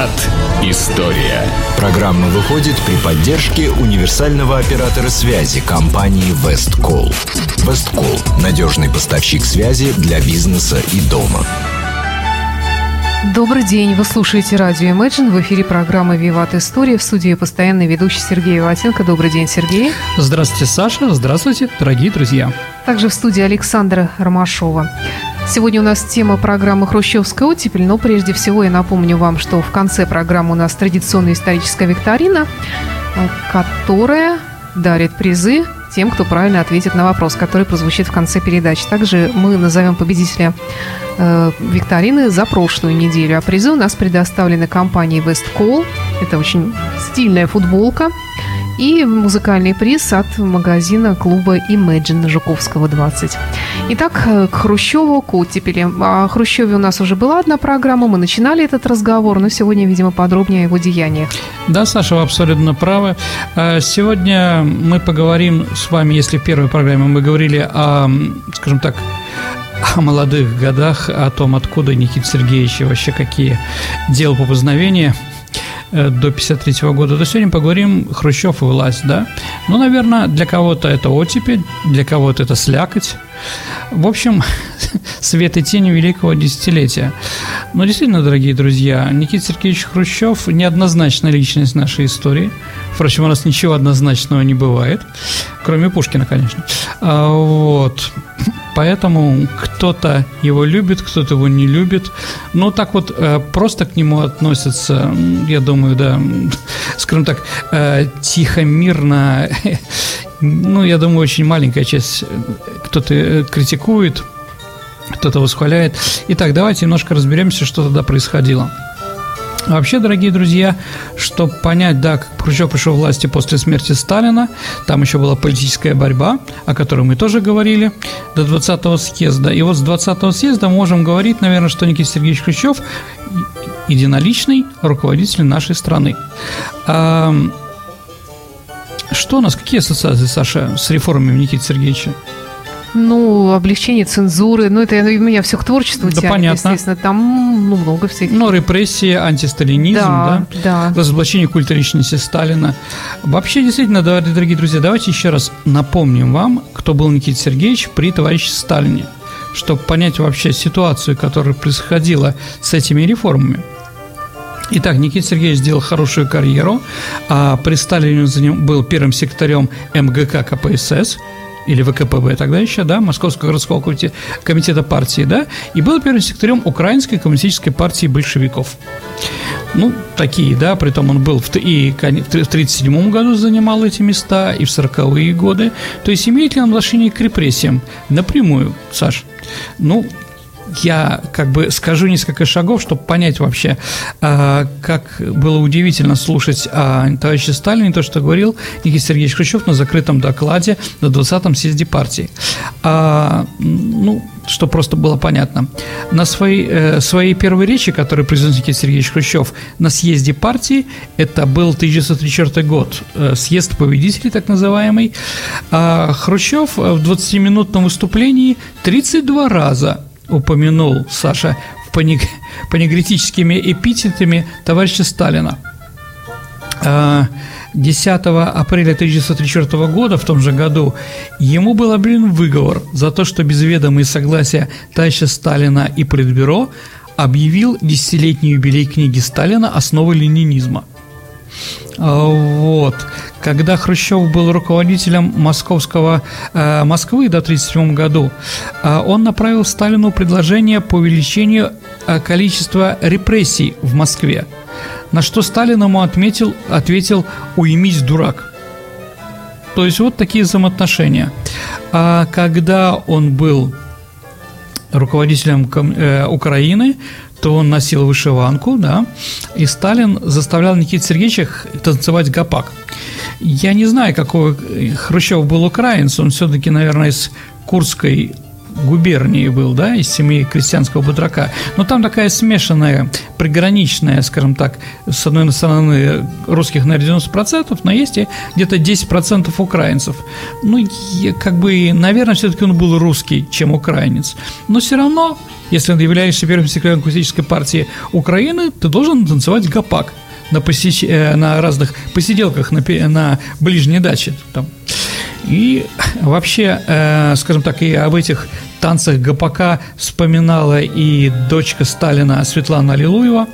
Виват История. Программа выходит при поддержке универсального оператора связи компании Весткол. Весткол – надежный поставщик связи для бизнеса и дома. Добрый день, вы слушаете радио Imagine, в эфире программы «Виват История», в студии постоянный ведущий Сергей Ватенко. Добрый день, Сергей. Здравствуйте, Саша, здравствуйте, дорогие друзья. Также в студии Александра Ромашова. Сегодня у нас тема программы «Хрущевская оттепель», но прежде всего я напомню вам, что в конце программы у нас традиционная историческая викторина, которая дарит призы тем, кто правильно ответит на вопрос, который прозвучит в конце передачи. Также мы назовем победителя э, викторины за прошлую неделю. А призы у нас предоставлены компанией Westcall. Это очень стильная футболка и музыкальный приз от магазина клуба Imagine Жуковского 20. Итак, э, к Хрущеву, к оттепели. О Хрущеве у нас уже была одна программа, мы начинали этот разговор, но сегодня, видимо, подробнее о его деяниях. Да, Саша, вы абсолютно правы. Э, сегодня мы поговорим с вами, если в первой программе мы говорили о, скажем так, о молодых годах, о том, откуда Никита Сергеевич вообще какие дела по познавению – Э, до 53 года, то сегодня поговорим Хрущев и власть, да? Ну, наверное, для кого-то это оттепель, для кого-то это слякоть. В общем, свет и тень великого десятилетия. Но действительно, дорогие друзья, Никита Сергеевич Хрущев – неоднозначная личность нашей истории. Впрочем, у нас ничего однозначного не бывает, кроме Пушкина, конечно. А, вот. Поэтому кто-то его любит, кто-то его не любит. Но так вот э, просто к нему относятся, я думаю, да, скажем так, э, тихо, мирно. Ну, я думаю, очень маленькая часть кто-то э, критикует, кто-то восхваляет. Итак, давайте немножко разберемся, что тогда происходило. Вообще, дорогие друзья, чтобы понять, да, как Хрущев пришел к власти после смерти Сталина, там еще была политическая борьба, о которой мы тоже говорили, до 20-го съезда. И вот с 20-го съезда можем говорить, наверное, что Никита Сергеевич Хрущев единоличный руководитель нашей страны. А, что у нас, какие ассоциации, Саша, с реформами Никиты Сергеевича? Ну, облегчение цензуры, ну, это у меня все к творчеству да, тянет, понятно. естественно, там ну, много всяких. Ну, репрессии, антисталинизм, да, да, да. разоблачение культа личности Сталина. Вообще, действительно, дорогие друзья, давайте еще раз напомним вам, кто был Никита Сергеевич при товарище Сталине, чтобы понять вообще ситуацию, которая происходила с этими реформами. Итак, Никита Сергеевич сделал хорошую карьеру, а при Сталине он был первым секретарем МГК КПСС, или ВКПБ тогда еще, да, Московского городского комитета, партии, да, и был первым секретарем Украинской коммунистической партии большевиков. Ну, такие, да, притом он был в, и в 1937 году занимал эти места, и в 40-е годы. То есть имеет ли он отношение к репрессиям? Напрямую, Саш. Ну, я как бы скажу несколько шагов, чтобы понять вообще, а, как было удивительно слушать о товарище Сталине, то, что говорил Никита Сергеевич Хрущев на закрытом докладе на 20-м съезде партии. А, ну, что просто было понятно. На своей, э, своей первой речи, которую произнес Никита Сергеевич Хрущев на съезде партии, это был 1934 год, э, съезд победителей так называемый, э, Хрущев в 20-минутном выступлении 32 раза упомянул Саша в эпитетами товарища Сталина. 10 а, апреля 1934 года, в том же году, ему был объявлен выговор за то, что без ведома и согласия товарища Сталина и Политбюро объявил десятилетний юбилей книги Сталина «Основы ленинизма». А, вот. Когда Хрущев был руководителем московского, э, Москвы до 1937 году, э, он направил Сталину предложение по увеличению э, количества репрессий в Москве. На что Сталин ему отметил, ответил «Уймись, дурак». То есть вот такие взаимоотношения. А когда он был руководителем Украины, то он носил вышиванку, да, и Сталин заставлял Никита Сергеевича танцевать гопак. Я не знаю, какой Хрущев был украинец, он все-таки, наверное, из Курской губернии был, да, из семьи крестьянского батрака. Но там такая смешанная, приграничная, скажем так, с одной стороны русских на 90%, но есть и где-то 10% украинцев. Ну, как бы, наверное, все-таки он был русский, чем украинец. Но все равно, если ты являешься первым секретарем коммунистической партии Украины, ты должен танцевать гопак на, посещ... Э, на разных посиделках на, на ближней даче. Там. И вообще, э, скажем так, и об этих танцах ГПК вспоминала и дочка Сталина Светлана Аллилуева.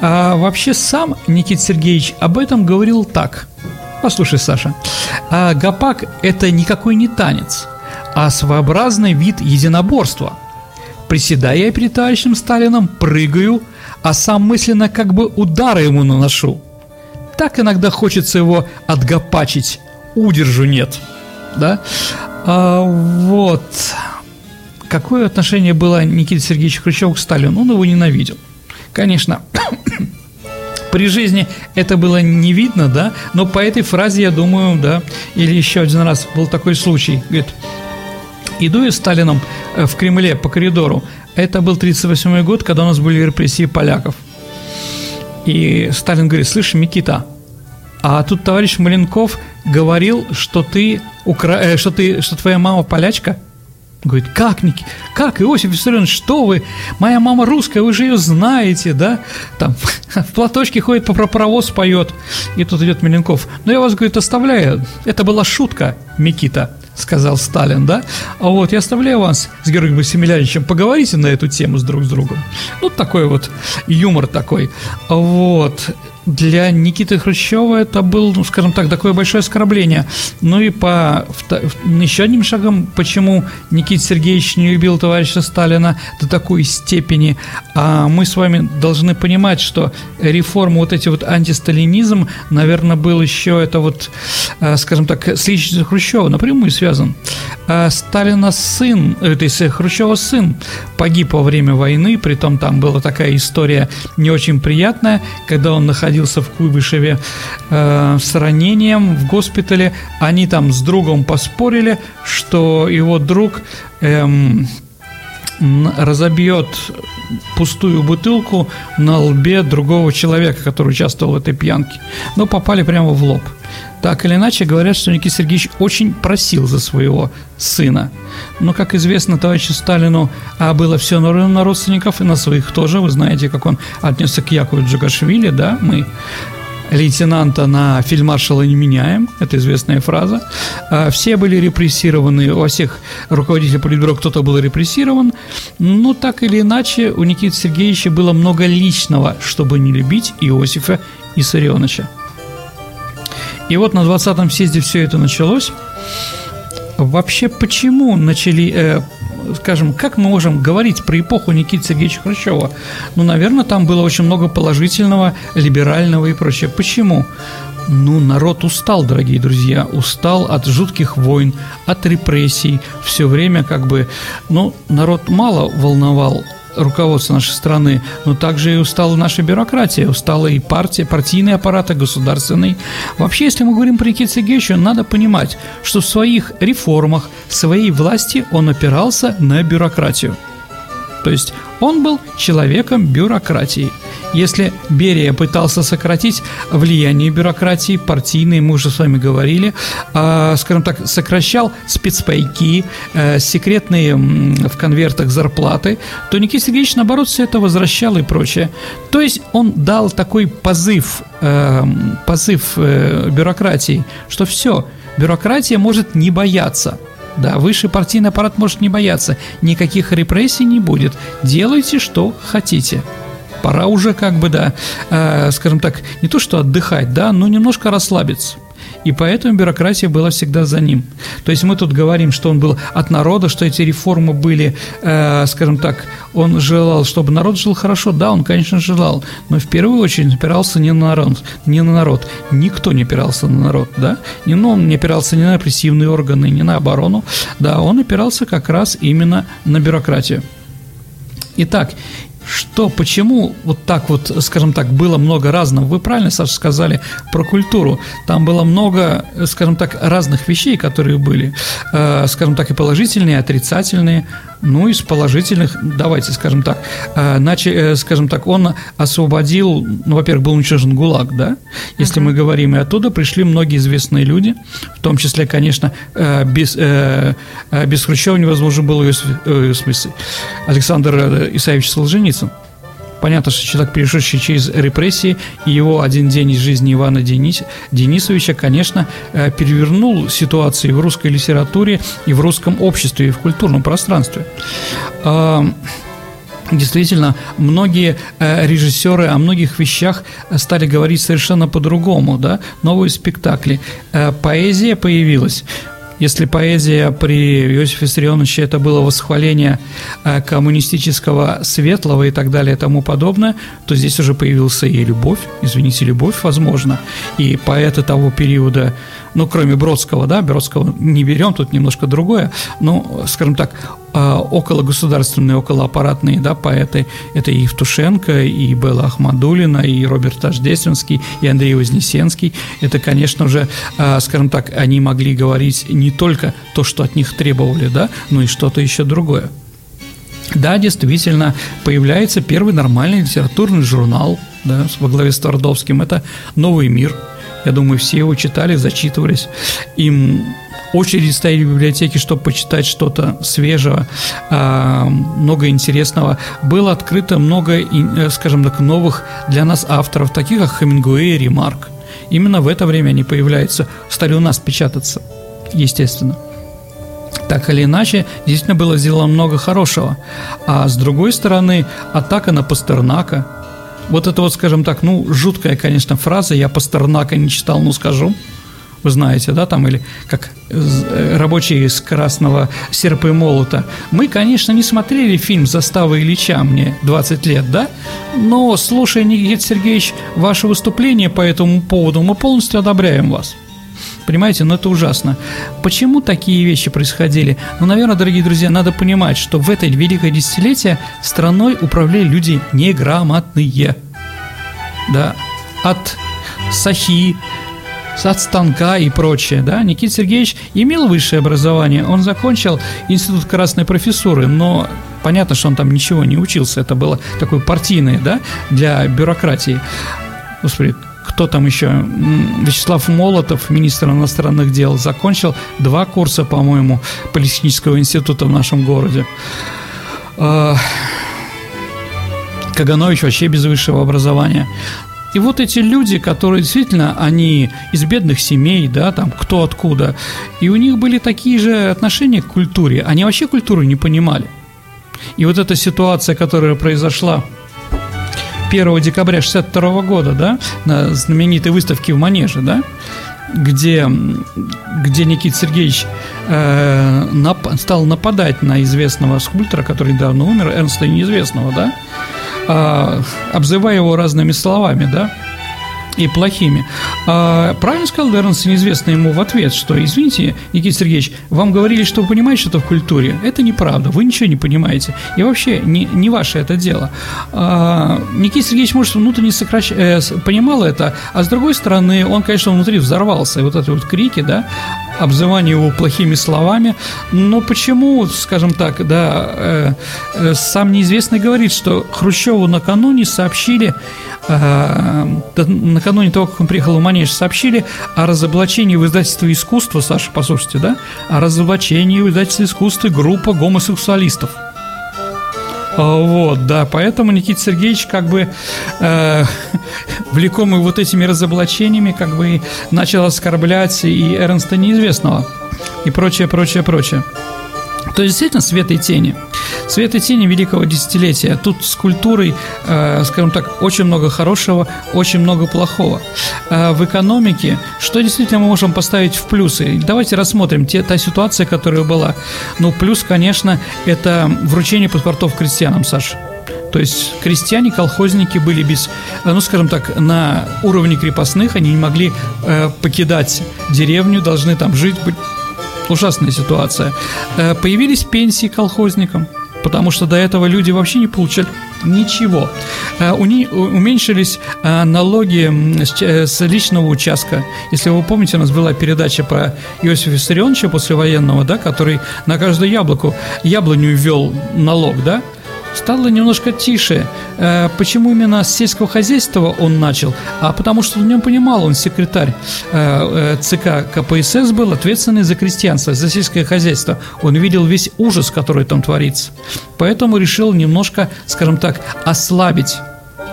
А вообще сам Никита Сергеевич об этом говорил так. Послушай, Саша, а гопак – это никакой не танец, а своеобразный вид единоборства. Приседая я перед товарищем Сталином, прыгаю, а сам мысленно как бы удары ему наношу. Так иногда хочется его отгопачить, удержу нет. Да? А, вот. Какое отношение было Никита Сергеевич Хрущев к Сталину? Он его ненавидел. Конечно, при жизни это было не видно, да, но по этой фразе, я думаю, да, или еще один раз был такой случай, говорит, иду я с Сталином э, в Кремле по коридору, это был 38 год, когда у нас были репрессии поляков, и Сталин говорит, слышь, Микита, а тут товарищ Маленков говорил, что ты, укра... Э, что ты, что твоя мама полячка – Говорит, как, Ники, как, Иосиф Виссарионович, что вы? Моя мама русская, вы же ее знаете, да? Там в платочке ходит, по паровоз поет. И тут идет Меленков. Но я вас, говорит, оставляю. Это была шутка, Микита, сказал Сталин, да? А вот я оставляю вас с Георгием Басимиляничем, поговорите на эту тему с друг с другом. Ну, такой вот юмор такой. Вот для Никиты Хрущева это был, ну, скажем так, такое большое оскорбление. Ну и по еще одним шагом, почему Никита Сергеевич не любил товарища Сталина до такой степени, а мы с вами должны понимать, что реформы, вот эти вот антисталинизм, наверное, был еще это вот, э, скажем так, с личностью Хрущева напрямую связан. А Сталина сын, э, то есть Хрущева сын погиб во время войны, при том там была такая история не очень приятная, когда он находился находился в Куйбышеве э, с ранением в госпитале. Они там с другом поспорили, что его друг эм, разобьет пустую бутылку на лбе другого человека, который участвовал в этой пьянке. Но попали прямо в лоб. Так или иначе, говорят, что Никита Сергеевич очень просил за своего сына. Но, как известно, товарищу Сталину а было все на родственников и на своих тоже. Вы знаете, как он отнесся к Якову Джугашвили, да? Мы лейтенанта на фельдмаршала не меняем, это известная фраза. А, все были репрессированы, у всех руководителей политбюро кто-то был репрессирован, но так или иначе у Никиты Сергеевича было много личного, чтобы не любить Иосифа Исарионовича. И вот на 20-м съезде все это началось. Вообще, почему начали, э, скажем, как мы можем говорить про эпоху Никиты Сергеевича Хрущева? Ну, наверное, там было очень много положительного, либерального и прочее. Почему? Ну, народ устал, дорогие друзья, устал от жутких войн, от репрессий. Все время как бы, ну, народ мало волновал руководство нашей страны, но также и устала наша бюрократия, устала и партия, партийный аппарат, и государственный. Вообще, если мы говорим про Никита Сергеевича, надо понимать, что в своих реформах, своей власти он опирался на бюрократию. То есть он был человеком бюрократии. Если Берия пытался сократить влияние бюрократии, партийной, мы уже с вами говорили, э, скажем так, сокращал спецпайки, э, секретные в конвертах зарплаты, то Никита Сергеевич, наоборот, все это возвращал и прочее. То есть он дал такой позыв, э, позыв э, бюрократии, что все, бюрократия может не бояться – да, высший партийный аппарат может не бояться. Никаких репрессий не будет. Делайте, что хотите. Пора уже как бы, да, э, скажем так, не то что отдыхать, да, но немножко расслабиться и поэтому бюрократия была всегда за ним. То есть мы тут говорим, что он был от народа, что эти реформы были, э, скажем так, он желал, чтобы народ жил хорошо. Да, он, конечно, желал, но в первую очередь опирался не на народ, не на народ. Никто не опирался на народ, да? Не, ну, он не опирался ни на репрессивные органы, ни на оборону, да, он опирался как раз именно на бюрократию. Итак, что, почему вот так вот, скажем так, было много разного? Вы правильно, Саша, сказали про культуру. Там было много, скажем так, разных вещей, которые были, э, скажем так, и положительные, и отрицательные. Ну, из положительных, давайте скажем так, э, начали, э, скажем так, он освободил, ну, во-первых, был уничтожен ГУЛАГ, да, если uh-huh. мы говорим, и оттуда пришли многие известные люди, в том числе, конечно, э, без, без Хрущева невозможно было, в смысле, Александр Исаевич Солженицын. Понятно, что человек, перешедший через репрессии, и его один день из жизни Ивана Денис, Денисовича, конечно, э, перевернул ситуацию в русской литературе, и в русском обществе, и в культурном пространстве. А, действительно, многие э, режиссеры о многих вещах стали говорить совершенно по-другому, да, новые спектакли. Э, поэзия появилась. Если поэзия при Иосифе Виссарионовиче это было восхваление э, коммунистического светлого и так далее и тому подобное, то здесь уже появился и любовь, извините, любовь, возможно, и поэты того периода, ну, кроме Бродского, да, Бродского не берем, тут немножко другое, ну, скажем так, а, около государственные, около аппаратные, да, поэты, это и Евтушенко, и Белла Ахмадулина, и Роберт Тождественский, и Андрей Вознесенский. Это, конечно же, а, скажем так, они могли говорить не только то, что от них требовали, да, но и что-то еще другое. Да, действительно, появляется первый нормальный литературный журнал да, во главе с Твардовским. Это «Новый мир», я думаю, все его читали, зачитывались. Им очереди стояли в библиотеке, чтобы почитать что-то свежего, а, много интересного. Было открыто много, э, скажем так, новых для нас авторов, таких как Хемингуэй и Ремарк. Именно в это время они появляются, стали у нас печататься, естественно. Так или иначе, действительно было сделано много хорошего. А с другой стороны, атака на Пастернака – вот это вот, скажем так, ну, жуткая, конечно, фраза, я Пастернака не читал, но скажу, вы знаете, да, там, или как э, рабочие из красного серпа молота. Мы, конечно, не смотрели фильм «Застава Ильича», мне 20 лет, да, но, слушая, Никита Сергеевич, ваше выступление по этому поводу, мы полностью одобряем вас. Понимаете, ну это ужасно. Почему такие вещи происходили? Ну, наверное, дорогие друзья, надо понимать, что в это великое десятилетие страной управляли люди неграмотные. Да, от Сахи, от станка и прочее, да, Никита Сергеевич имел высшее образование, он закончил институт красной профессуры, но понятно, что он там ничего не учился, это было такое партийное, да, для бюрократии. Господи, кто там еще? Вячеслав Молотов, министр иностранных дел, закончил два курса, по-моему, Политехнического института в нашем городе. А, Каганович вообще без высшего образования. И вот эти люди, которые действительно, они из бедных семей, да, там, кто откуда, и у них были такие же отношения к культуре, они вообще культуру не понимали. И вот эта ситуация, которая произошла 1 декабря 62 года, да, на знаменитой выставке в Манеже, да, где, где Никита Сергеевич э, нап, стал нападать на известного скульптора, который недавно умер, Эрнста Неизвестного, да, э, обзывая его разными словами, да, и плохими. А, правильно сказал Дернс, неизвестно ему в ответ, что, извините, Никита Сергеевич, вам говорили, что вы понимаете что-то в культуре. Это неправда, вы ничего не понимаете. И вообще, не, не ваше это дело. А, Никита Сергеевич, может, внутренне сокращ... э, понимал это, а с другой стороны, он, конечно, внутри взорвался. И вот эти вот крики, да, обзывание его плохими словами. Но почему, скажем так, да, э, э, сам неизвестный говорит, что Хрущеву накануне сообщили, э, накануне того, как он приехал в Манеж, сообщили о разоблачении в издательстве искусства, Саша, послушайте, да, о разоблачении в издательстве искусства группа гомосексуалистов – вот, да, поэтому Никита Сергеевич как бы э, влекомый вот этими разоблачениями как бы начал оскорблять и Эрнста Неизвестного и прочее, прочее, прочее. То есть действительно свет и тени. Свет и тени великого десятилетия. Тут с культурой, э, скажем так, очень много хорошего, очень много плохого. Э, в экономике, что действительно мы можем поставить в плюсы? Давайте рассмотрим те, та ситуация, которая была. Ну, плюс, конечно, это вручение паспортов крестьянам, Саша. То есть крестьяне, колхозники были без, э, ну, скажем так, на уровне крепостных, они не могли э, покидать деревню, должны там жить, быть ужасная ситуация. Э, появились пенсии колхозникам. потому что до этого люди вообще не получали ничего. Э, уменьшились э, налоги с личного участка. Если вы помните, у нас была передача про Иосифа Виссарионовича послевоенного, да, который на каждую яблоку, яблоню ввел налог, да, стало немножко тише. Э, почему именно с сельского хозяйства он начал? А потому что в нем понимал, он секретарь э, э, ЦК КПСС был, ответственный за крестьянство, за сельское хозяйство. Он видел весь ужас, который там творится. Поэтому решил немножко, скажем так, ослабить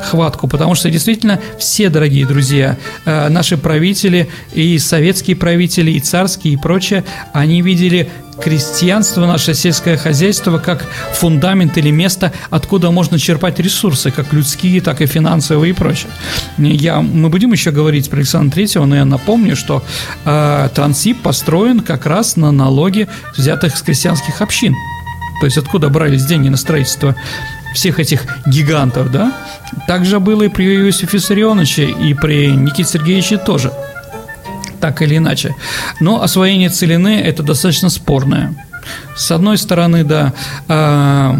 хватку, потому что действительно все, дорогие друзья, наши правители, и советские правители, и царские, и прочее, они видели крестьянство, наше сельское хозяйство как фундамент или место, откуда можно черпать ресурсы, как людские, так и финансовые и прочее. Я, мы будем еще говорить про Александра Третьего, но я напомню, что э, Трансип построен как раз на налоги, взятых с крестьянских общин. То есть откуда брались деньги на строительство всех этих гигантов, да? Также было и при Иосифе Виссарионовиче, и при Никите Сергеевиче тоже – так или иначе. Но освоение целины – это достаточно спорное. С одной стороны, да, а,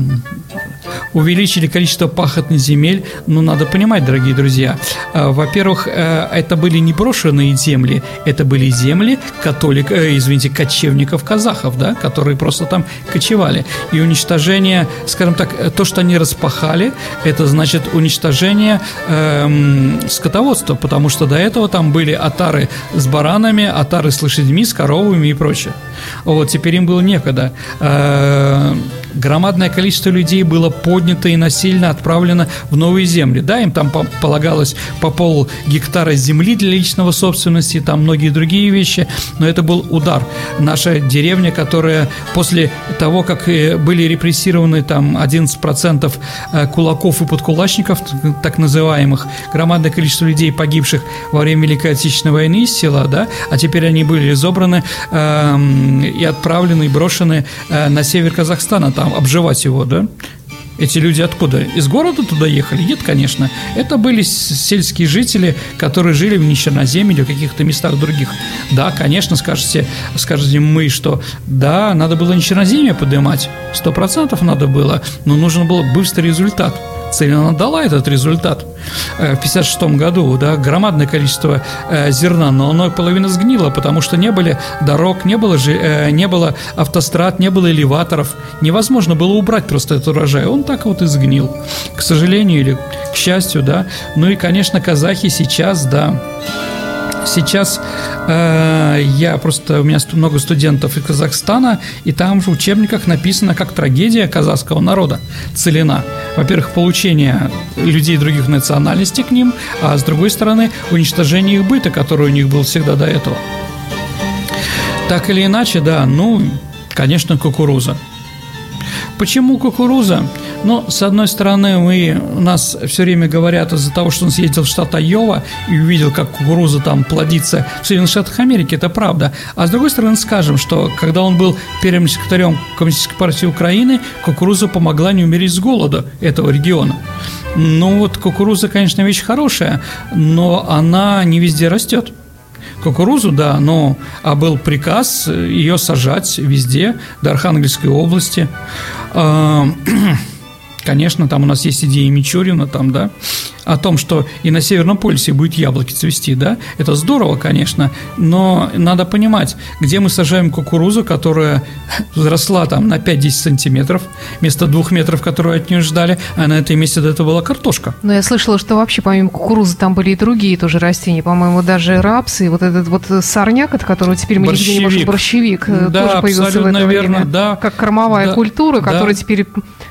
увеличили количество пахотных земель. Но надо понимать, дорогие друзья, э, во-первых, э, это были не брошенные земли, это были земли католик, э, извините, кочевников-казахов, да, которые просто там кочевали. И уничтожение, скажем так, то, что они распахали, это значит уничтожение эм, скотоводства, потому что до этого там были отары с баранами, отары с лошадьми, с коровами и прочее. Вот, теперь им было некогда. Э, громадное количество людей было поднято и насильно отправлено в новые земли. Да, им там полагалось по пол гектара земли для личного собственности, там многие другие вещи, но это был удар. Наша деревня, которая после того, как э, были репрессированы там 11% э, кулаков и подкулачников, так называемых, громадное количество людей, погибших во время Великой Отечественной войны из села, да, а теперь они были забраны э, и отправлены, и брошены э, на север Казахстана, там обживать его, да? Эти люди откуда? Из города туда ехали? Нет, конечно. Это были сельские жители, которые жили в Нищерноземье или в каких-то местах других. Да, конечно, скажете, скажете мы, что да, надо было Нищерноземье поднимать. Сто процентов надо было, но нужен был быстрый результат – цель, она дала этот результат. Э, в 1956 году, да, громадное количество э, зерна, но оно половина сгнило, потому что не были дорог, не было, же, э, не было автострад, не было элеваторов. Невозможно было убрать просто этот урожай. Он так вот и сгнил. К сожалению или к счастью, да. Ну и, конечно, казахи сейчас, да, Сейчас э, я просто, у меня много студентов из Казахстана, и там в учебниках написано как трагедия казахского народа, целина. Во-первых, получение людей других национальностей к ним, а с другой стороны, уничтожение их быта, который у них был всегда до этого. Так или иначе, да, ну, конечно, кукуруза. Почему кукуруза? Ну, с одной стороны, мы, у нас все время говорят из-за того, что он съездил в штат Айова и увидел, как кукуруза там плодится в Соединенных Штатах Америки, это правда. А с другой стороны, скажем, что когда он был первым секретарем Коммунистической партии Украины, кукуруза помогла не умереть с голода этого региона. Ну вот кукуруза, конечно, вещь хорошая, но она не везде растет кукурузу, да, но а был приказ ее сажать везде, до Архангельской области. Конечно, там у нас есть идеи Мичурина, там, да, о том, что и на Северном полюсе будет яблоки цвести, да, это здорово, конечно, но надо понимать, где мы сажаем кукурузу, которая взросла там на 5-10 сантиметров, вместо двух метров, которые от нее ждали, а на этом месте до этого была картошка. Но я слышала, что вообще помимо кукурузы там были и другие тоже растения, по-моему, даже рапсы, и вот этот вот сорняк, от которого теперь мы борщевик. нигде не можем, борщевик, э, да, тоже появился в это верно, время, да. как кормовая да, культура, которая да. теперь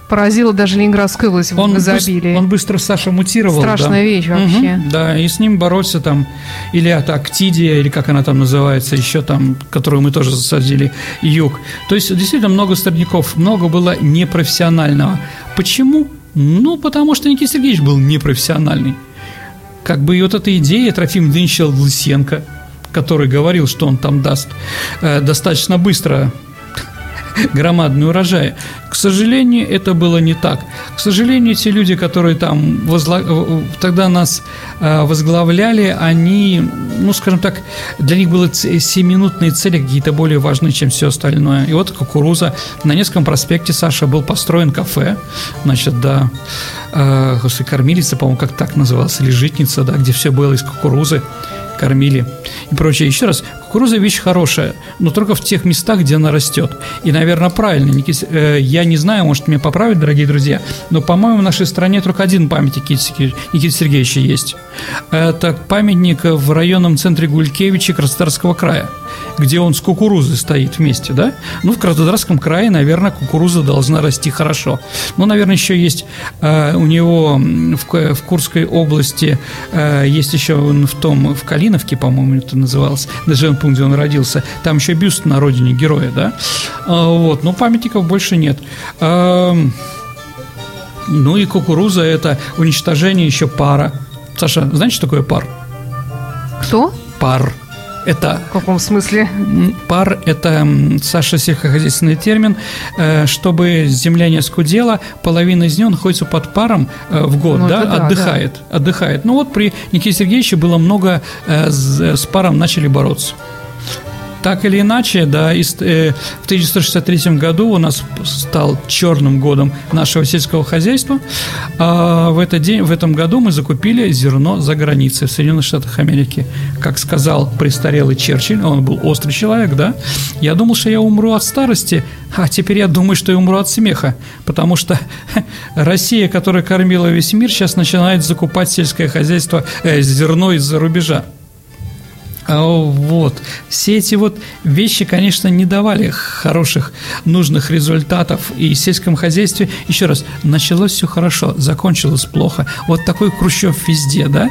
поразила даже Ленинградскую область он в изобилии. Быстро, он быстро, Саша, мутировал. Страшная да. вещь вообще. Угу, да, и с ним бороться там, или это актидия, или как она там называется, еще там, которую мы тоже засадили, юг. То есть, действительно, много сорняков, много было непрофессионального. Почему? Ну, потому что Никита Сергеевич был непрофессиональный. Как бы и вот эта идея Трофим Дмитриевича Лысенко, который говорил, что он там даст, э, достаточно быстро громадные урожаи. К сожалению, это было не так. К сожалению, те люди, которые там возла... тогда нас э, возглавляли, они, ну, скажем так, для них были семиминутные цели какие-то более важные, чем все остальное. И вот кукуруза. На Невском проспекте, Саша, был построен кафе, значит, да, э, кормилица, по-моему, как так называлась, или житница, да, где все было из кукурузы кормили и прочее. Еще раз, кукуруза вещь хорошая, но только в тех местах, где она растет. И, наверное, правильно. Никит, э, я не знаю, может, меня поправить, дорогие друзья, но, по-моему, в нашей стране только один памятник Никиты Сергеевича есть. Это памятник в районном центре Гулькевича Краснодарского края, где он с кукурузой стоит вместе, да? Ну, в Краснодарском крае, наверное, кукуруза должна расти хорошо. Ну, наверное, еще есть э, у него в, в Курской области, э, есть еще в том, в Калиновке, по-моему, это называлось, даже пункт, где он родился, там еще бюст на родине героя, да? А, вот, но памятников больше нет. Ну и кукуруза – это уничтожение еще пара. Саша, знаете, что такое пар? Кто? Пар. Это... В каком смысле? Пар – это, Саша, сельскохозяйственный термин. Э, чтобы земля не скудела, половина из нее находится под паром э, в год, ну, да, да, отдыхает, да. отдыхает. Ну вот при Никите Сергеевиче было много, э, с паром начали бороться. Так или иначе, да, в 1963 году у нас стал черным годом нашего сельского хозяйства. А в, этот день, в этом году мы закупили зерно за границей в Соединенных Штатах Америки. Как сказал престарелый Черчилль, он был острый человек, да, я думал, что я умру от старости, а теперь я думаю, что я умру от смеха, потому что Россия, которая кормила весь мир, сейчас начинает закупать сельское хозяйство, э, зерно из-за рубежа. А, вот. Все эти вот вещи, конечно, не давали хороших, нужных результатов. И в сельском хозяйстве, еще раз, началось все хорошо, закончилось плохо. Вот такой Хрущев везде, да?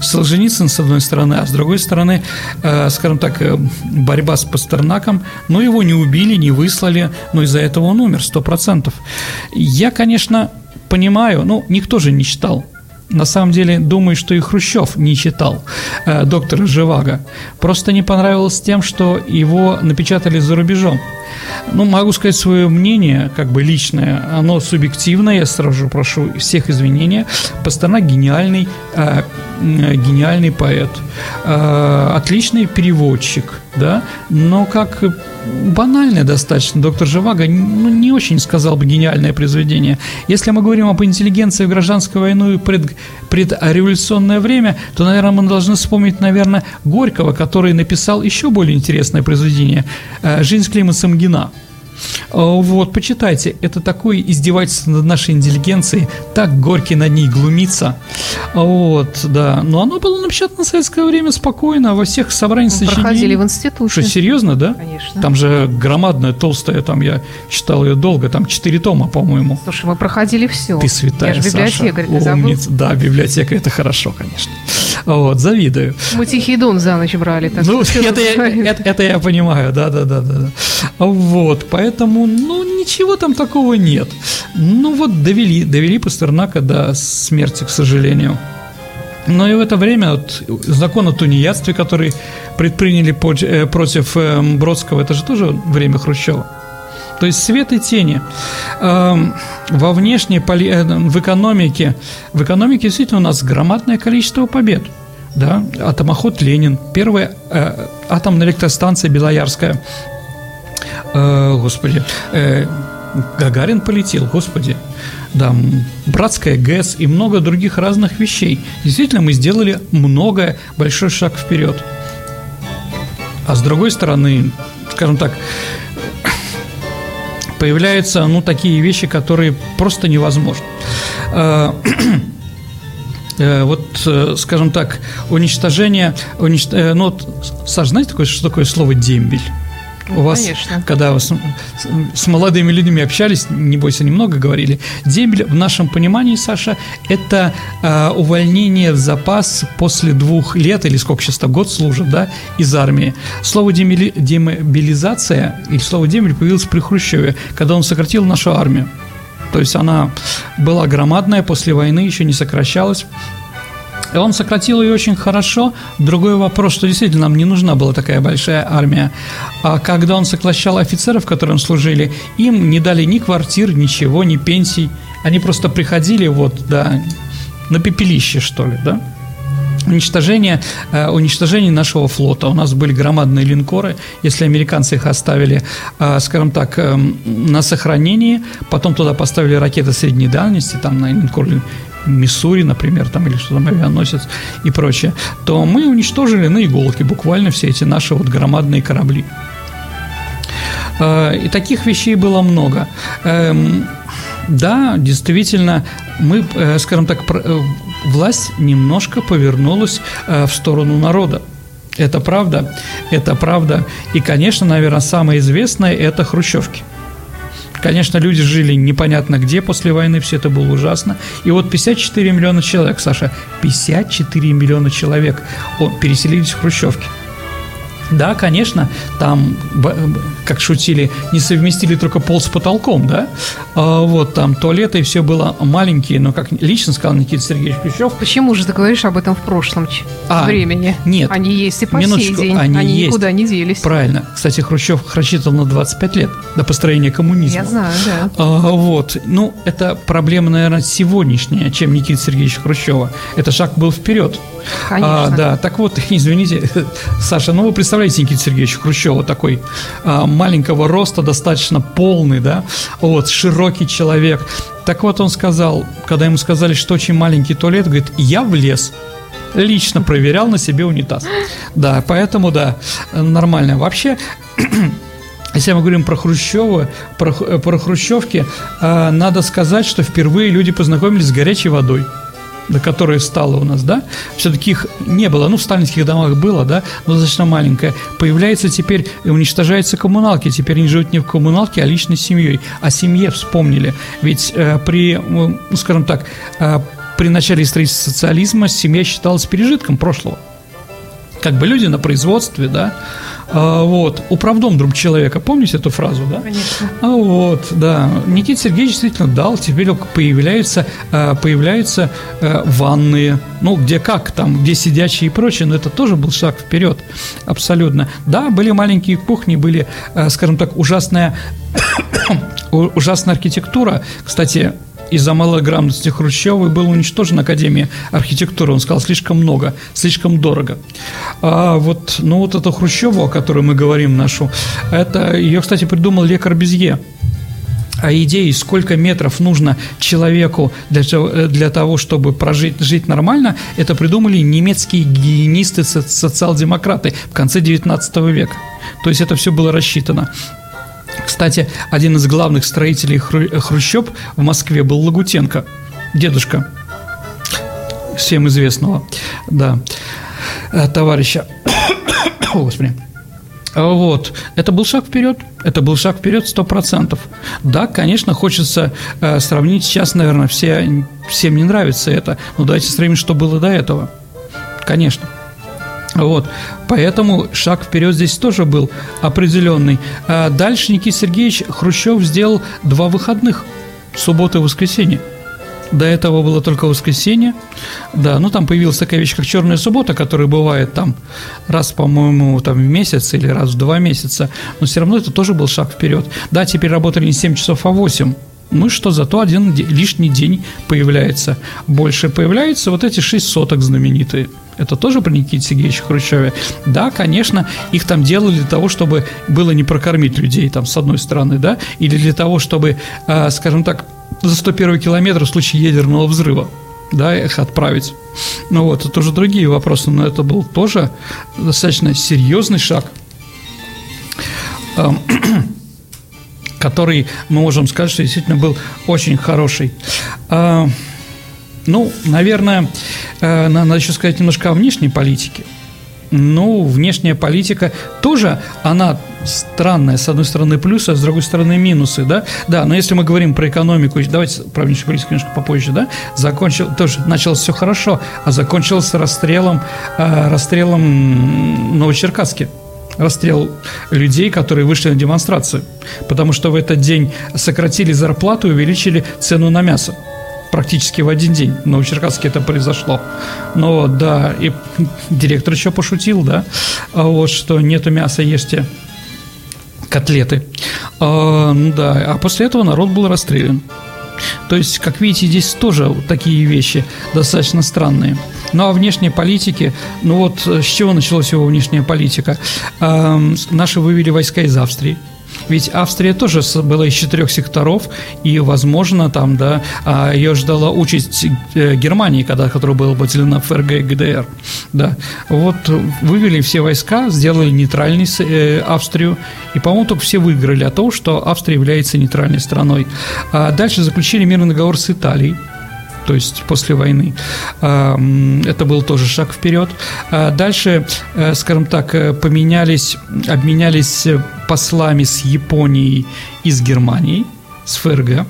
Солженицын с одной стороны, а с другой стороны, э, скажем так, э, борьба с Пастернаком, но его не убили, не выслали, но из-за этого он умер, сто процентов. Я, конечно, понимаю, ну, никто же не читал на самом деле думаю, что и Хрущев не читал э, доктора Живаго. Просто не понравилось тем, что его напечатали за рубежом. Ну, могу сказать свое мнение, как бы личное, оно субъективное, я сразу прошу всех извинения. Пастернак гениальный, э, гениальный поэт, э, отличный переводчик, да, но как банальное достаточно. Доктор Живаго ну, не очень сказал бы гениальное произведение. Если мы говорим об интеллигенции в гражданскую войну и пред, предреволюционное время, то, наверное, мы должны вспомнить, наверное, Горького, который написал еще более интересное произведение э, «Жизнь Клима Самгина». А, вот, почитайте, это такое издевательство над нашей интеллигенцией, так Горький над ней глумится. А, вот, да. Но оно было напечатано в советское время спокойно, во всех собраниях Мы сочинений. проходили в институте. Что, серьезно, да? Конечно. Там же громадная, толстая, там я читал ее долго, там четыре тома, по-моему. Слушай, мы проходили все. Ты святая, Я же библиотекарь, Саша. ты забыл? Умница. Да, библиотека, это хорошо, конечно. Вот, завидую. Мы Тихий Дон за ночь брали. Так ну, это, это, это я понимаю, да-да-да. Вот, поэтому, ну, ничего там такого нет. Ну, вот довели, довели Пастернака до смерти, к сожалению. Но и в это время вот, закон о тунеядстве, который предприняли э, против э, Бродского, это же тоже время Хрущева. То есть свет и тени. Эм, во внешней, э, в экономике, в экономике действительно у нас громадное количество побед. Да? Атомоход Ленин, первая э, атомная электростанция Белоярская. Э, господи, э, Гагарин полетел, господи. Да, братская ГЭС и много других разных вещей. Действительно, мы сделали многое, большой шаг вперед. А с другой стороны, скажем так, появляются, ну, такие вещи, которые просто невозможны. А, э, вот, э, скажем так, уничтожение, унич... Э, ну, вот, Саш, знаете, такое, что такое слово «дембель»? У вас, Конечно. когда вы с, с молодыми людьми общались, не бойся, немного говорили, дембель в нашем понимании, Саша, это э, увольнение в запас после двух лет, или сколько сейчас-то год служит, да, из армии. Слово демили, демобилизация, или слово дембель появилось при Хрущеве, когда он сократил нашу армию. То есть она была громадная, после войны еще не сокращалась. И он сократил ее очень хорошо. Другой вопрос, что действительно нам не нужна была такая большая армия. А когда он сокращал офицеров, которым служили, им не дали ни квартир, ничего, ни пенсий. Они просто приходили вот, да, на пепелище, что ли, да? уничтожение, э, уничтожение нашего флота. У нас были громадные линкоры, если американцы их оставили, э, скажем так, э, на сохранении, потом туда поставили ракеты средней дальности, там на линкор Миссури, например, там, или что там, авианосец и прочее, то мы уничтожили на иголке буквально все эти наши вот громадные корабли. И таких вещей было много. Эм, да, действительно, мы, скажем так, власть немножко повернулась э, в сторону народа. Это правда, это правда. И, конечно, наверное, самое известное – это хрущевки. Конечно, люди жили непонятно где после войны, все это было ужасно. И вот 54 миллиона человек, Саша, 54 миллиона человек переселились в хрущевки – да, конечно, там, как шутили, не совместили только пол с потолком, да, а, вот там туалеты и все было маленькие, но, как лично сказал Никита Сергеевич Хрущев... Почему же ты говоришь об этом в прошлом а, времени? Нет. Они есть и по минуточку, сей день, они, они есть. никуда не делись. Правильно. Кстати, Хрущев рассчитывал на 25 лет до построения коммунизма. Я знаю, да. А, вот. Ну, это проблема, наверное, сегодняшняя, чем Никита Сергеевич Хрущева. Это шаг был вперед. Конечно. А, да, так вот, извините, Саша, ну вы представляете Никита Сергеевич Хрущева такой а, маленького роста, достаточно полный, да, вот, широкий человек. Так вот он сказал, когда ему сказали, что очень маленький туалет, говорит, я влез лично проверял на себе унитаз. Да, поэтому, да, нормально. Вообще, если мы говорим про Хрущева, про, про Хрущевки, э, надо сказать, что впервые люди познакомились с горячей водой до которой стало у нас, да, все-таки их не было, ну, в сталинских домах было, да, но достаточно маленькое, появляется теперь, и уничтожаются коммуналки, теперь они живут не в коммуналке, а личной семьей, о семье вспомнили, ведь э, при, ну, скажем так, э, при начале строительства социализма семья считалась пережитком прошлого, как бы люди на производстве, да, а, вот, управдом друг человека, помните эту фразу, да? Конечно. А, вот, да. Никита Сергеевич действительно дал, теперь появляются, а, появляются а, ванные, ну, где как там, где сидячие и прочее, но это тоже был шаг вперед, абсолютно. Да, были маленькие кухни, были, скажем так, ужасная, ужасная архитектура. Кстати, из-за малограмотности Хрущева была уничтожена Академия архитектуры. Он сказал, слишком много, слишком дорого. А вот, ну вот эту Хрущеву, о которой мы говорим, нашу, это ее, кстати, придумал Ле Корбезье а идеи, сколько метров нужно человеку для, для того, чтобы прожить жить нормально, это придумали немецкие гигиенисты, социал-демократы в конце 19 века. То есть это все было рассчитано. Кстати, один из главных строителей Хрущеб в Москве был Лагутенко, дедушка всем известного, да, э, товарища. Господи. Вот, это был шаг вперед, это был шаг вперед сто процентов. Да, конечно, хочется э, сравнить, сейчас, наверное, все, всем не нравится это, но давайте сравним, что было до этого. Конечно. Вот, поэтому шаг вперед здесь тоже был определенный. А дальше Никита Сергеевич Хрущев сделал два выходных, суббота и воскресенье. До этого было только воскресенье. Да, ну там появилась такая вещь, как черная суббота, которая бывает там раз, по-моему, там в месяц или раз в два месяца. Но все равно это тоже был шаг вперед. Да, теперь работали не 7 часов, а 8. Ну что, зато один лишний день появляется. Больше появляются вот эти шесть соток знаменитые – это тоже при Никите Сергеевиче Хрущеве? Да, конечно, их там делали для того, чтобы было не прокормить людей, там, с одной стороны, да, или для того, чтобы, э, скажем так, за 101 километр в случае ядерного взрыва да, их отправить. Ну вот, это уже другие вопросы, но это был тоже достаточно серьезный шаг, который, мы можем сказать, что действительно был очень хороший. Эм, ну, наверное, э, надо еще сказать немножко о внешней политике. Ну, внешняя политика тоже, она странная. С одной стороны плюсы, а с другой стороны минусы, да? Да, но если мы говорим про экономику, давайте про внешнюю политику немножко попозже, да? Закончил, тоже началось все хорошо, а закончилось расстрелом, э, расстрелом в Новочеркасске расстрел людей, которые вышли на демонстрацию, потому что в этот день сократили зарплату и увеличили цену на мясо. практически в один день. В Новочеркасске это произошло. Но да, и директор еще пошутил, да, а вот, что нету мяса, ешьте котлеты. А, ну да, а после этого народ был расстрелян. То есть, как видите, здесь тоже такие вещи достаточно странные. Ну а внешней политики, ну вот с чего началась его внешняя политика? Эм, наши вывели войска из Австрии. Ведь Австрия тоже была из четырех секторов, и, возможно, там, да, а, ее ждала участь э, Германии, когда, которая была поделена ФРГ и ГДР. Да. Вот вывели все войска, сделали нейтральной э, Австрию, и, по-моему, только все выиграли от того, что Австрия является нейтральной страной. А дальше заключили мирный договор с Италией, то есть после войны. А, это был тоже шаг вперед. А дальше, э, скажем так, э, поменялись, обменялись послами с Японией и с Германией, с ФРГ.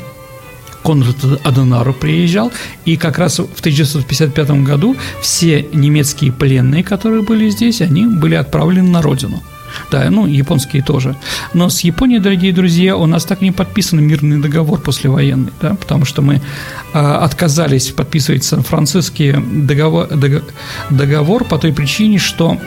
Конрад Аденару приезжал, и как раз в 1955 году все немецкие пленные, которые были здесь, они были отправлены на родину – да, ну, японские тоже. Но с Японией, дорогие друзья, у нас так не подписан мирный договор послевоенный, да, потому что мы э, отказались подписывать Сан-Франциский договор, договор по той причине, что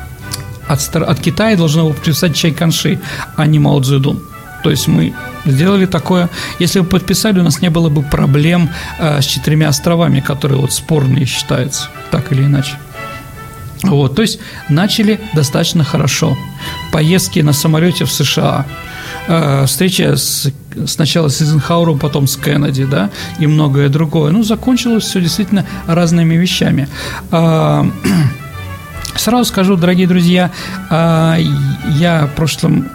от, от Китая должно его подписать Чай Канши, а не Мао Цзэдун. То есть мы сделали такое. Если бы подписали, у нас не было бы проблем э, с четырьмя островами, которые вот спорные считаются, так или иначе. Вот, то есть начали достаточно хорошо. Поездки на самолете в США, э, встреча с, сначала с Эйзенхауэром, потом с Кеннеди, да, и многое другое. Ну, закончилось все действительно разными вещами. Э, сразу скажу, дорогие друзья, э, я в прошлом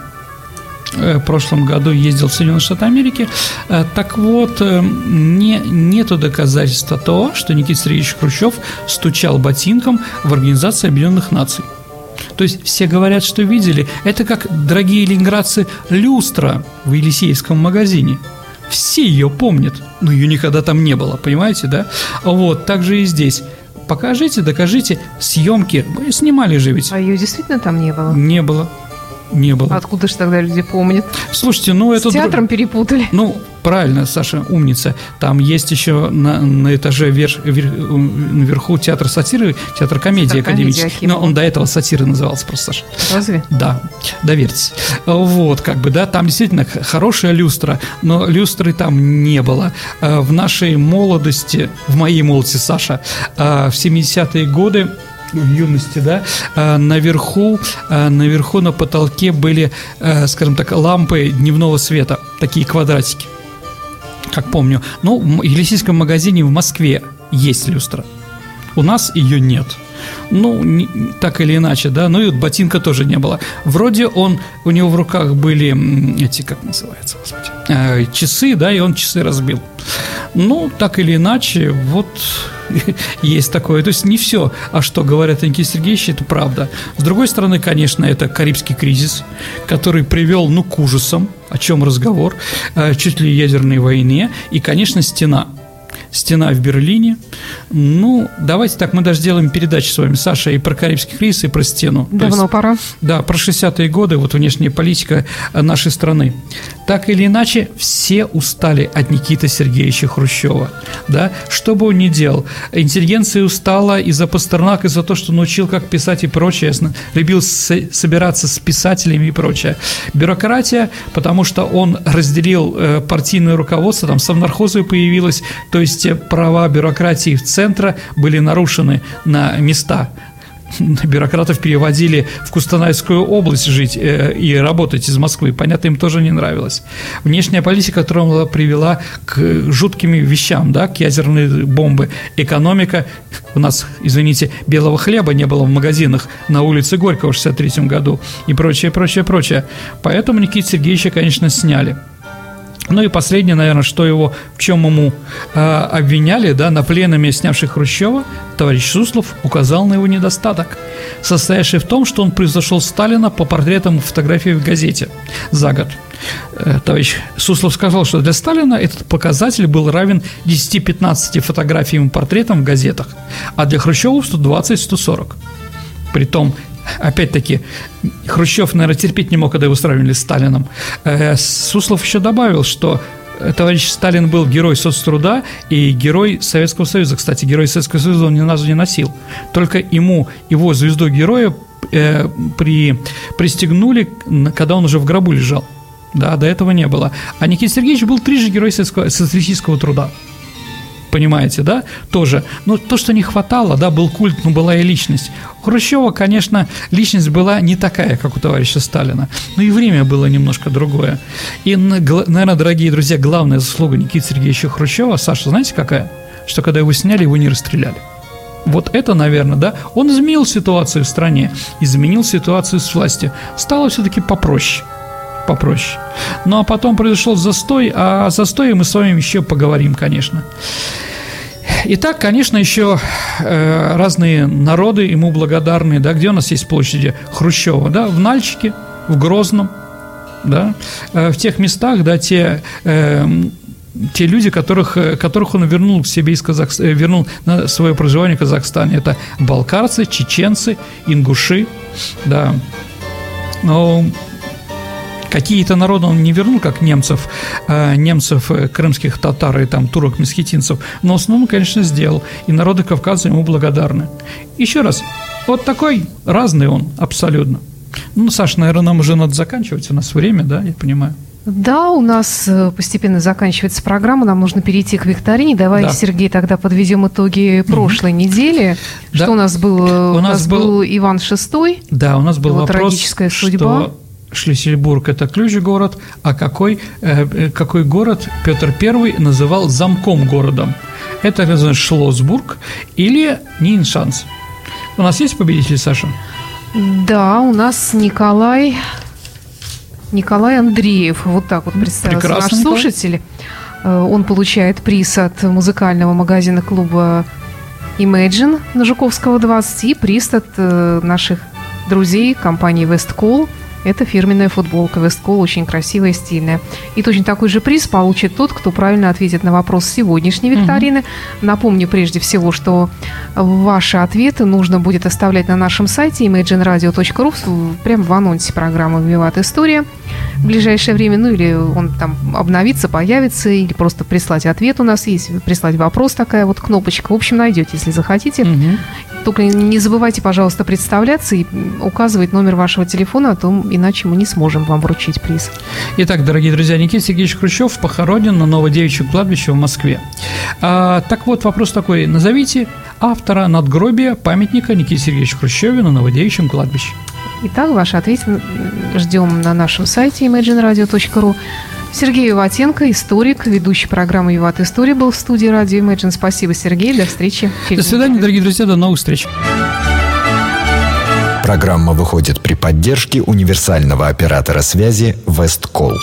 в прошлом году ездил в Соединенные Штаты Америки. Э, так вот, э, не, нету доказательства того, что Никита Сергеевич Хрущев стучал ботинком в Организацию Объединенных Наций. То есть все говорят, что видели. Это как, дорогие ленинградцы, люстра в Елисейском магазине. Все ее помнят, но ее никогда там не было, понимаете, да? Вот, так же и здесь. Покажите, докажите съемки. Снимали же ведь. А ее действительно там не было? Не было не было. Откуда же тогда люди помнят? Слушайте, ну это... С театром друг... перепутали. Ну, правильно, Саша, умница. Там есть еще на, на этаже вер, вер, наверху театр сатиры, театр комедии академический. Но он до этого сатиры назывался просто, Саша. Разве? Да, доверьтесь. Вот, как бы, да, там действительно хорошая люстра, но люстры там не было. А в нашей молодости, в моей молодости, Саша, а в 70-е годы юности, да, а, наверху, а, наверху на потолке были, а, скажем так, лампы дневного света, такие квадратики, как помню. Ну, в Елисейском магазине в Москве есть люстра. У нас ее нет. Ну, не, так или иначе, да. Ну и вот ботинка тоже не было. Вроде он, у него в руках были эти, как называется, господи, э, часы, да, и он часы разбил. Ну, так или иначе, вот есть такое. То есть не все, а что говорят Никита Сергеевич, это правда. С другой стороны, конечно, это Карибский кризис, который привел, ну, к ужасам, о чем разговор, э, чуть ли ядерной войне, и, конечно, стена – стена в Берлине. Ну, давайте так, мы даже сделаем передачу с вами, Саша, и про Карибский кризис, и про стену. Давно есть, пора. Да, про 60-е годы, вот внешняя политика нашей страны. Так или иначе, все устали от Никиты Сергеевича Хрущева. Да? Что бы он ни делал, интеллигенция устала из-за Пастернака, из-за того, что научил, как писать и прочее, любил собираться с писателями и прочее. Бюрократия, потому что он разделил э, партийное руководство, там совнархозы появилось, то есть все права бюрократии в центра были нарушены на места бюрократов переводили в Кустанайскую область жить э, и работать из Москвы. Понятно, им тоже не нравилось. Внешняя политика, которая привела к жутким вещам, да, к ядерной бомбе. Экономика. У нас, извините, белого хлеба не было в магазинах на улице Горького в 63 году и прочее, прочее, прочее. Поэтому Никита Сергеевича, конечно, сняли. Ну и последнее, наверное, что его, в чем ему э, обвиняли, да, на пленуме снявших Хрущева, товарищ Суслов указал на его недостаток, состоящий в том, что он превзошел Сталина по портретам и фотографии в газете за год. Э, товарищ Суслов сказал, что для Сталина этот показатель был равен 10-15 фотографиям и портретам в газетах, а для Хрущева 120-140. Притом опять-таки, Хрущев, наверное, терпеть не мог, когда его сравнивали с Сталином. Э, Суслов еще добавил, что товарищ Сталин был герой соцтруда и герой Советского Союза. Кстати, герой Советского Союза он ни разу не носил. Только ему его звезду героя э, при, пристегнули, когда он уже в гробу лежал. Да, до этого не было. А Никита Сергеевич был трижды герой социалистического труда понимаете, да, тоже. Но то, что не хватало, да, был культ, но была и личность. У Хрущева, конечно, личность была не такая, как у товарища Сталина, но и время было немножко другое. И, наверное, дорогие друзья, главная заслуга Никиты Сергеевича Хрущева, Саша, знаете какая? Что когда его сняли, его не расстреляли. Вот это, наверное, да, он изменил ситуацию в стране, изменил ситуацию с властью. Стало все-таки попроще попроще. Ну а потом произошел застой, а о застое мы с вами еще поговорим, конечно. Итак, конечно, еще э, разные народы ему благодарны, да, где у нас есть площади Хрущева, да, в Нальчике, в Грозном, да, э, в тех местах, да, те э, те люди, которых, которых он вернул к себе из Казахстана, э, вернул на свое проживание в Казахстане. Это балкарцы, чеченцы, ингуши, да. Но Какие-то народы он не вернул, как немцев, э, немцев, э, крымских татар и там турок, месхетинцев, но основном, конечно, сделал. И народы Кавказа ему благодарны. Еще раз, вот такой разный он абсолютно. Ну, Саша, наверное, нам уже надо заканчивать, у нас время, да, я понимаю. Да, у нас э, постепенно заканчивается программа, нам нужно перейти к викторине. Давай, да. Сергей, тогда подведем итоги прошлой угу. недели. Да. Что у нас было? У, у нас, был... был Иван VI. Да, у нас был его вопрос, трагическая судьба. что Шлиссельбург – это ключ город, а какой, э, э, какой город Петр I называл замком городом? Это, называется, Шлоссбург или Ниншанс. У нас есть победитель, Саша? Да, у нас Николай Николай Андреев. Вот так вот представился Прекрасно, наш слушатель. Э, он получает приз от музыкального магазина клуба Imagine на Жуковского 20 и приз от наших друзей компании Westcall – это фирменная футболка Весткол, очень красивая и стильная. И точно такой же приз получит тот, кто правильно ответит на вопрос сегодняшней викторины. Угу. Напомню прежде всего, что ваши ответы нужно будет оставлять на нашем сайте imagineradio.ru прямо в анонсе программы «Виват История» в ближайшее время, ну или он там обновится, появится, или просто прислать ответ у нас есть, прислать вопрос, такая вот кнопочка. В общем, найдете, если захотите. Угу. Только не забывайте, пожалуйста, представляться и указывать номер вашего телефона, а то иначе мы не сможем вам вручить приз. Итак, дорогие друзья, Никита Сергеевич Хрущев похоронен на Новодевичьем кладбище в Москве. А, так вот, вопрос такой. Назовите автора надгробия памятника Никите Сергеевичу Хрущеву на Новодевичьем кладбище. Итак, ваши ответы ждем на нашем сайте imagineradio.ru. Сергей Иватенко, историк, ведущий программы «Виват История» был в студии радио Imagine. Спасибо, Сергей. До встречи. До свидания, дорогие друзья. До новых встреч. Программа выходит при поддержке универсального оператора связи «Весткол».